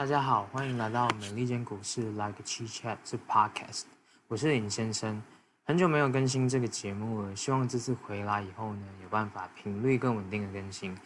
大家好，欢迎来到美利坚股市 Like a Chit Chat 这 Podcast，我是林先生。很久没有更新这个节目了，希望这次回来以后呢，有办法频率更稳定的更新。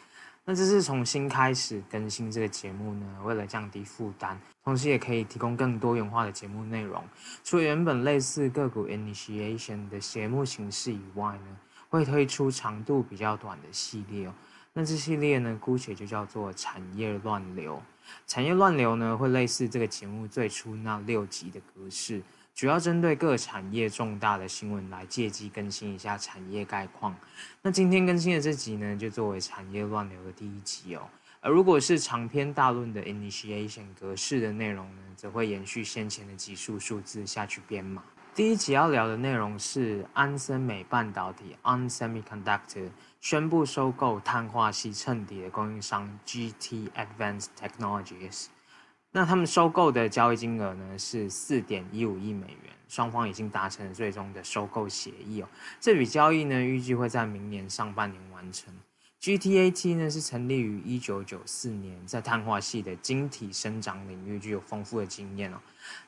那这次重新开始更新这个节目呢，为了降低负担，同时也可以提供更多元化的节目内容。除了原本类似个股 Initiation 的节目形式以外呢，会推出长度比较短的系列哦。那这系列呢，姑且就叫做产业乱流。产业乱流呢，会类似这个节目最初那六集的格式，主要针对各产业重大的新闻来借机更新一下产业概况。那今天更新的这集呢，就作为产业乱流的第一集哦。而如果是长篇大论的 initiation 格式的内容呢，则会延续先前的集数数字下去编码。第一集要聊的内容是安森美半导体 ON Semiconductor 宣布收购碳化矽衬底的供应商 GT Advanced Technologies。那他们收购的交易金额呢是四点一五亿美元，双方已经达成了最终的收购协议哦。这笔交易呢预计会在明年上半年完成。GTAT 呢是成立于一九九四年，在碳化系的晶体生长领域具有丰富的经验哦。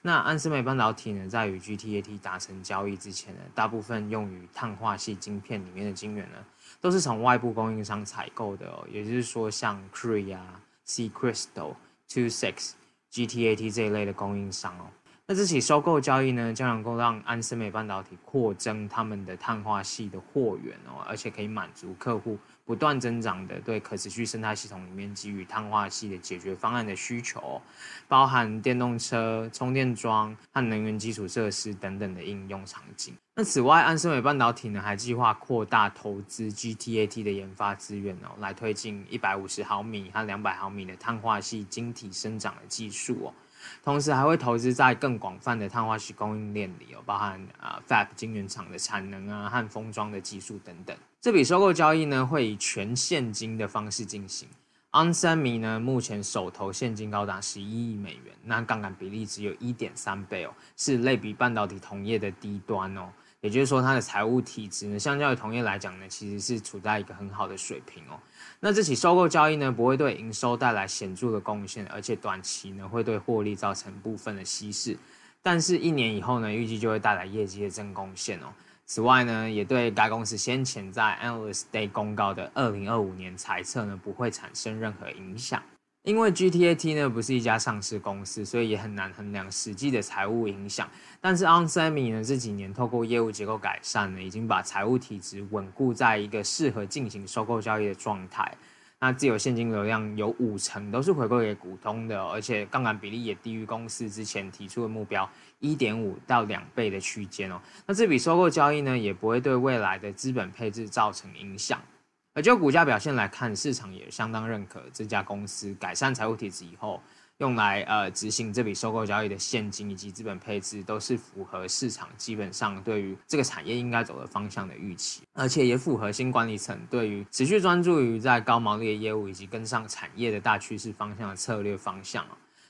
那安森美半导体呢，在与 GTAT 达成交易之前呢，大部分用于碳化系晶片里面的晶圆呢，都是从外部供应商采购的哦。也就是说，像 Cree 啊、C Crystal、Two Six、GTAT 这一类的供应商哦。那这起收购交易呢，将能够让安森美半导体扩增他们的碳化矽的货源哦，而且可以满足客户。不断增长的对可持续生态系统里面给予碳化矽的解决方案的需求，包含电动车、充电桩和能源基础设施等等的应用场景。那此外，安森美半导体呢还计划扩大投资 GTAT 的研发资源哦，来推进一百五十毫米和两百毫米的碳化矽晶体生长的技术哦。同时还会投资在更广泛的碳化石供应链里有，包含啊 Fab 晶圆厂的产能啊和封装的技术等等。这笔收购交易呢，会以全现金的方式进行。onsemi 呢，目前手头现金高达十一亿美元，那杠杆比例只有一点三倍哦，是类比半导体同业的低端哦。也就是说，它的财务体质呢，相较于同业来讲呢，其实是处在一个很好的水平哦。那这起收购交易呢，不会对营收带来显著的贡献，而且短期呢，会对获利造成部分的稀释。但是，一年以后呢，预计就会带来业绩的正贡献哦。此外呢，也对该公司先前在 Analyst Day 公告的二零二五年财测呢，不会产生任何影响。因为 GTAT 呢不是一家上市公司，所以也很难衡量实际的财务影响。但是 onsemi 呢这几年透过业务结构改善呢，已经把财务体质稳固在一个适合进行收购交易的状态。那自有现金流量有五成都是回馈给股东的，而且杠杆比例也低于公司之前提出的目标一点五到两倍的区间哦。那这笔收购交易呢，也不会对未来的资本配置造成影响。而就股价表现来看，市场也相当认可这家公司改善财务体质以后，用来呃执行这笔收购交易的现金以及资本配置，都是符合市场基本上对于这个产业应该走的方向的预期，而且也符合新管理层对于持续专注于在高毛利的业务以及跟上产业的大趋势方向的策略方向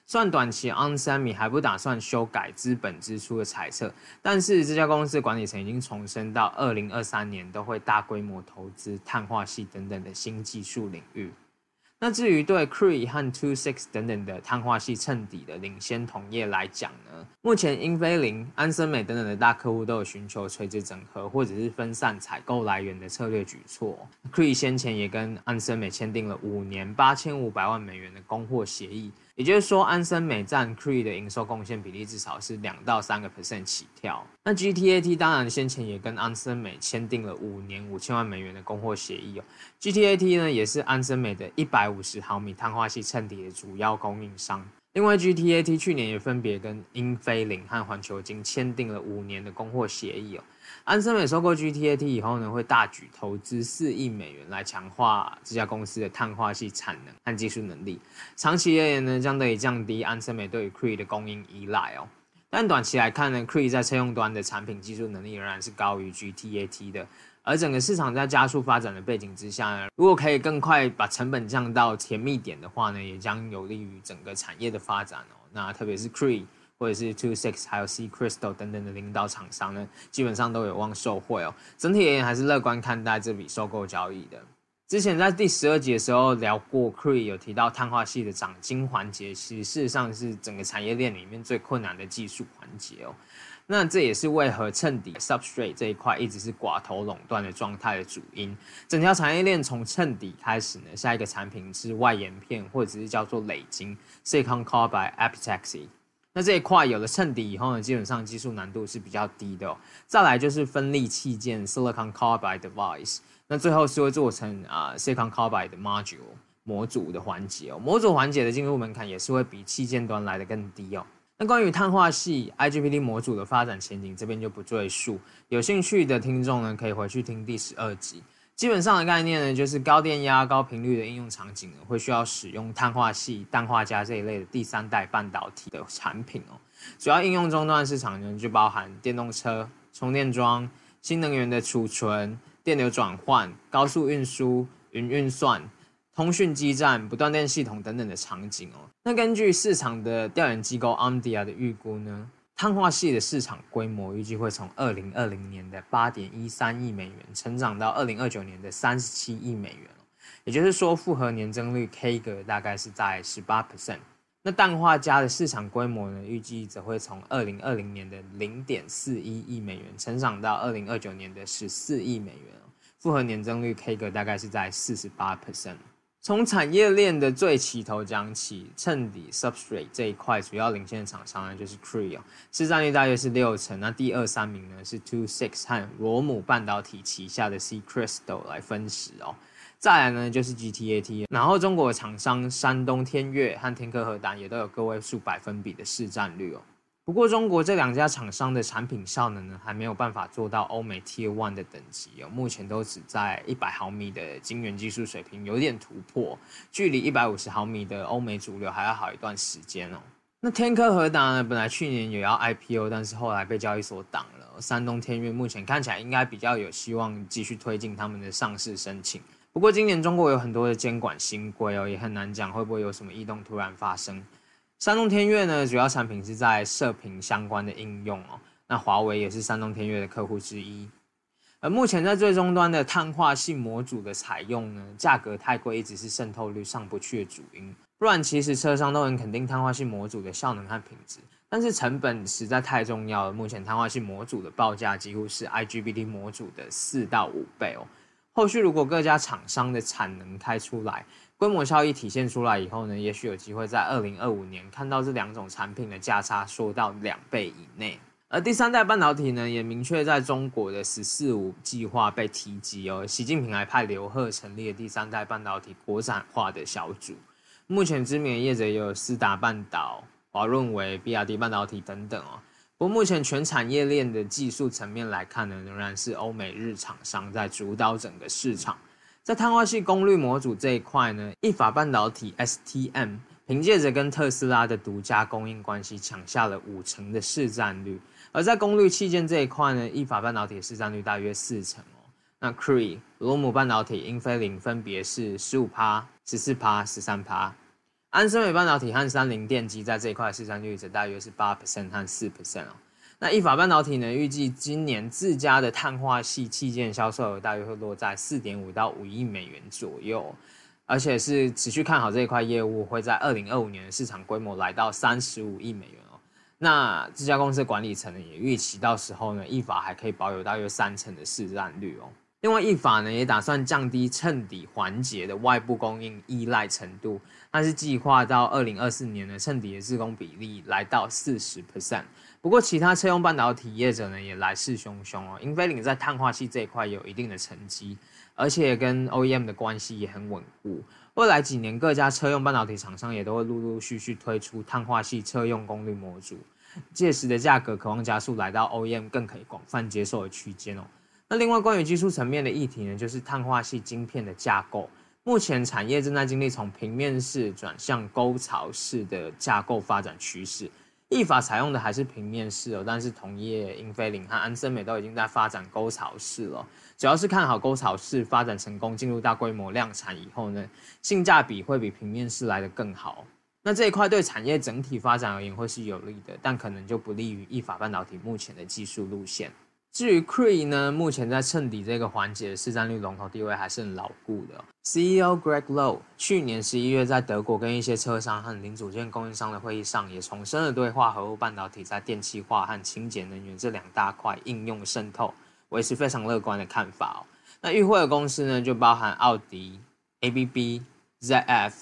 算短期 onsemi 还不打算修改资本支出的猜测，但是这家公司管理层已经重申到二零二三年都会大规模投资碳化系等等的新技术领域。那至于对 Cree 和 Two Six 等等的碳化系衬底的领先同业来讲呢，目前英飞凌、安森美等等的大客户都有寻求垂直整合或者是分散采购来源的策略举措。Cree 先前也跟安森美签订了五年八千五百万美元的供货协议。也就是说，安森美占 Cree 的营收贡献比例至少是两到三个 percent 起跳。那 GTAT 当然先前也跟安森美签订了五年五千万美元的供货协议哦。GTAT 呢也是安森美的一百五十毫米碳化系衬底的主要供应商。另外，GTAT 去年也分别跟英飞凌和环球晶签订了五年的供货协议哦。安森美收购 GTAT 以后呢，会大举投资四亿美元来强化这家公司的碳化系产能和技术能力。长期而言呢，将得以降低安森美对于 Cree 的供应依赖哦。但短期来看呢，Cree 在车用端的产品技术能力仍然是高于 GTAT 的。而整个市场在加速发展的背景之下呢，如果可以更快把成本降到甜蜜点的话呢，也将有利于整个产业的发展哦。那特别是 Cree 或者是 Two Six 还有 SeaCrystal 等等的领导厂商呢，基本上都有望受惠哦。整体而言还是乐观看待这笔收购交易的。之前在第十二集的时候聊过，Cree 有提到碳化系的长晶环节，其实事实上是整个产业链里面最困难的技术环节哦。那这也是为何衬底 substrate 这一块一直是寡头垄断的状态的主因。整条产业链从衬底开始呢，下一个产品是外延片，或者是叫做磊晶 silicon carbide epitaxy。那这一块有了衬底以后呢，基本上技术难度是比较低的哦。再来就是分立器件 silicon carbide device。那最后是会做成啊 silicon carbide 的 module 模组的环节哦，模组环节的进入门槛也是会比器件端来的更低哦。那关于碳化系 IGBT 模组的发展前景，这边就不赘述。有兴趣的听众呢，可以回去听第十二集。基本上的概念呢，就是高电压、高频率的应用场景呢，会需要使用碳化系、氮化镓这一类的第三代半导体的产品哦。主要应用终端市场呢，就包含电动车、充电桩、新能源的储存。电流转换、高速运输、云运算、通讯基站、不断电系统等等的场景哦。那根据市场的调研机构 Omdia 的预估呢，碳化系的市场规模预计会从二零二零年的八点一三亿美元成长到二零二九年的三十七亿美元，也就是说，复合年增率 k 个大概是在十八 percent。那氮化镓的市场规模呢，预计则会从二零二零年的零点四一亿美元成长到二零二九年的十四亿美元，复合年增率 CAGR 大概是在四十八 percent。从产业链的最起头讲起，衬底 substrate 这一块主要领先的厂商呢，就是 Cree 市占率大约是六成。那第二三名呢是 Two Six 和罗姆半导体旗下的 C Crystal 来分食哦。再来呢，就是 GTAT，然后中国的厂商山东天悦和天科和达也都有个位数百分比的市占率哦。不过中国这两家厂商的产品效能呢，还没有办法做到欧美 Tier One 的等级哦，目前都只在一百毫米的晶圆技术水平有点突破，距离一百五十毫米的欧美主流还要好一段时间哦。那天科和达呢，本来去年也要 IPO，但是后来被交易所挡了。山东天悦目前看起来应该比较有希望继续推进他们的上市申请。不过今年中国有很多的监管新规哦，也很难讲会不会有什么异动突然发生。山东天悦呢，主要产品是在射频相关的应用哦。那华为也是山东天悦的客户之一。而目前在最终端的碳化系模组的采用呢，价格太贵一直是渗透率上不去的主因。不然其实车商都能肯定碳化系模组的效能和品质，但是成本实在太重要了。目前碳化系模组的报价几乎是 IGBT 模组的四到五倍哦。后续如果各家厂商的产能开出来，规模效益体现出来以后呢，也许有机会在二零二五年看到这两种产品的价差缩到两倍以内。而第三代半导体呢，也明确在中国的“十四五”计划被提及哦。习近平还派刘鹤成立了第三代半导体国产化的小组。目前知名的业者有思达半导、华润微、比亚迪半导体等等哦。不过目前全产业链的技术层面来看呢，仍然是欧美日厂商在主导整个市场。在碳化系功率模组这一块呢，意法半导体 STM 凭借着跟特斯拉的独家供应关系，抢下了五成的市占率。而在功率器件这一块呢，意法半导体市占率大约四成哦。那 Cree、罗姆半导体、英飞凌分别是十五趴、十四趴、十三趴。安森美半导体和三菱电机在这一块市占率则大约是八 percent 和四 percent 哦。那意法半导体呢，预计今年自家的碳化矽器件销售额大约会落在四点五到五亿美元左右，而且是持续看好这一块业务会在二零二五年的市场规模来到三十五亿美元哦。那这家公司管理层呢，也预期到时候呢，意法还可以保有大约三成的市占率哦。另外，意法呢也打算降低衬底环节的外部供应依赖程度，但是计划到二零二四年呢，衬底的自供比例来到四十 percent。不过，其他车用半导体业者呢也来势汹汹哦。英飞凌在碳化矽这一块有一定的成绩，而且跟 OEM 的关系也很稳固。未来几年，各家车用半导体厂商也都会陆陆续续推出碳化系车用功率模组，届时的价格渴望加速来到 OEM 更可以广泛接受的区间哦。那另外关于技术层面的议题呢，就是碳化系晶片的架构。目前产业正在经历从平面式转向沟槽式的架构发展趋势。意法采用的还是平面式哦，但是同业英飞凌和安森美都已经在发展沟槽式了。主要是看好沟槽式发展成功，进入大规模量产以后呢，性价比会比平面式来得更好。那这一块对产业整体发展而言会是有利的，但可能就不利于意法半导体目前的技术路线。至于 Cree 呢，目前在衬底这个环节的市占率龙头地位还是很牢固的。CEO Greg Lowe 去年十一月在德国跟一些车商和零组件供应商的会议上，也重申了对化合物半导体在电气化和清洁能源这两大块应用渗透，维持非常乐观的看法哦。那与会的公司呢，就包含奥迪、ABB、ZF、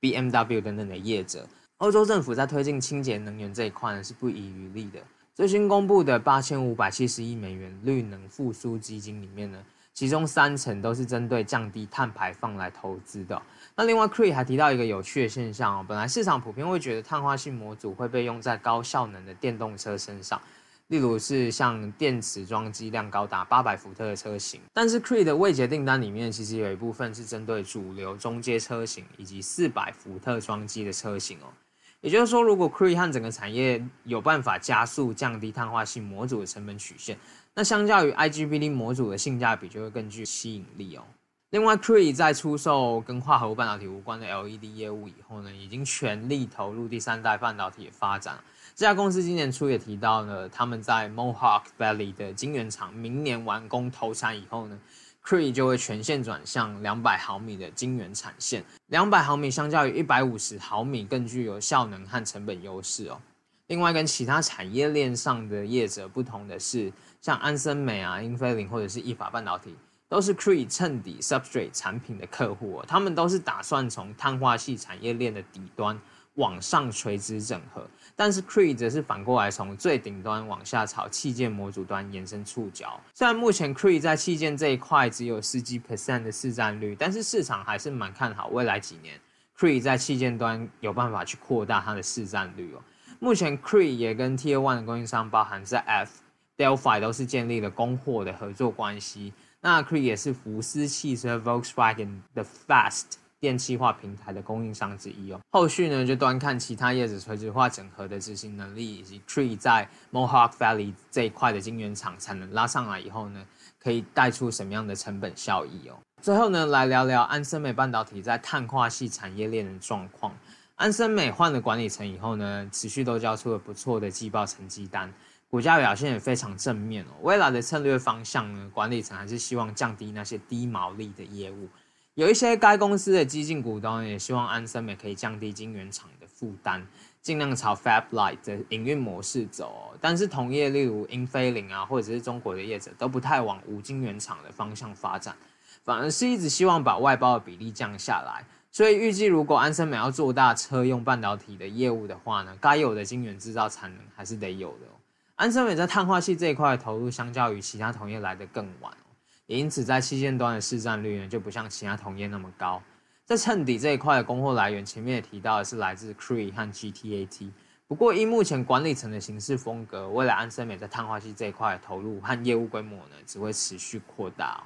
BMW 等等的业者。欧洲政府在推进清洁能源这一块呢，是不遗余力的。最新公布的八千五百七十亿美元绿能复苏基金里面呢，其中三成都是针对降低碳排放来投资的。那另外，Cree 还提到一个有趣的现象哦，本来市场普遍会觉得碳化性模组会被用在高效能的电动车身上，例如是像电池装机量高达八百伏特的车型。但是，Cree 的未结订单里面其实有一部分是针对主流中阶车型以及四百伏特装机的车型哦。也就是说，如果 Cree 和整个产业有办法加速降低碳化矽模组的成本曲线，那相较于 IGBT 模组的性价比就会更具吸引力哦。另外，Cree 在出售跟化合物半导体无关的 LED 业务以后呢，已经全力投入第三代半导体的发展。这家公司今年初也提到了，他们在 Mohawk Valley 的晶圆厂明年完工投产以后呢。Cree 就会全线转向两百毫米的晶圆产线，两百毫米相较于一百五十毫米更具有效能和成本优势哦。另外，跟其他产业链上的业者不同的是，像安森美啊、英飞凌或者是意法半导体，都是 Cree 衬底 Substrate 产品的客户哦，他们都是打算从碳化矽产业链的底端。往上垂直整合，但是 Cree 则是反过来从最顶端往下朝器件模组端延伸触角。虽然目前 Cree 在器件这一块只有十几 percent 的市占率，但是市场还是蛮看好未来几年 Cree 在器件端有办法去扩大它的市占率哦。目前 Cree 也跟 Tier One 的供应商，包含在 F、Delphi 都是建立了供货的合作关系。那 Cree 也是福斯汽车 Volkswagen 的 Fast。电气化平台的供应商之一哦，后续呢就端看其他叶子垂直化整合的执行能力，以及 Tree 在 Mohawk Valley 这一块的晶圆厂产能拉上来以后呢，可以带出什么样的成本效益哦。最后呢，来聊聊安森美半导体在碳化系产业链的状况。安森美换了管理层以后呢，持续都交出了不错的季报成绩单，股价表现也非常正面哦。未来的策略方向呢，管理层还是希望降低那些低毛利的业务。有一些该公司的激进股东也希望安森美可以降低晶圆厂的负担，尽量朝 Fab Light 的营运模式走。但是同业例如英飞凌啊，或者是中国的业者都不太往无晶圆厂的方向发展，反而是一直希望把外包的比例降下来。所以预计如果安森美要做大车用半导体的业务的话呢，该有的晶圆制造产能还是得有的。安森美在碳化器这一块的投入，相较于其他同业来得更晚。也因此，在器件端的市占率呢，就不像其他同业那么高。在衬底这一块的供货来源，前面也提到的是来自 Cree 和 GTAT。不过，依目前管理层的行事风格，未来安森美在碳化矽这一块的投入和业务规模呢，只会持续扩大。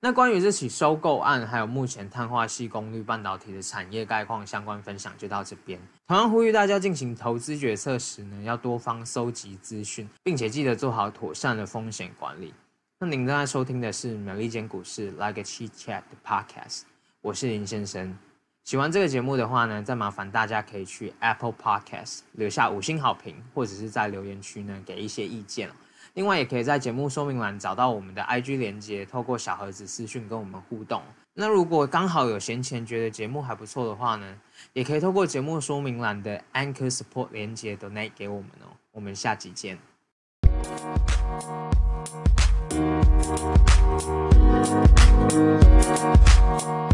那关于这起收购案，还有目前碳化矽功率半导体的产业概况相关分享，就到这边。同样呼吁大家进行投资决策时呢，要多方搜集资讯，并且记得做好妥善的风险管理。那您正在收听的是美利坚股市 Like a Chit Chat 的 Podcast，我是林先生。喜欢这个节目的话呢，再麻烦大家可以去 Apple Podcast 留下五星好评，或者是在留言区呢给一些意见。另外，也可以在节目说明栏找到我们的 IG 连接，透过小盒子私讯跟我们互动。那如果刚好有闲钱，觉得节目还不错的话呢，也可以透过节目说明栏的 Anchor Support 连接 Donate 给我们哦。我们下集见。We'll be right.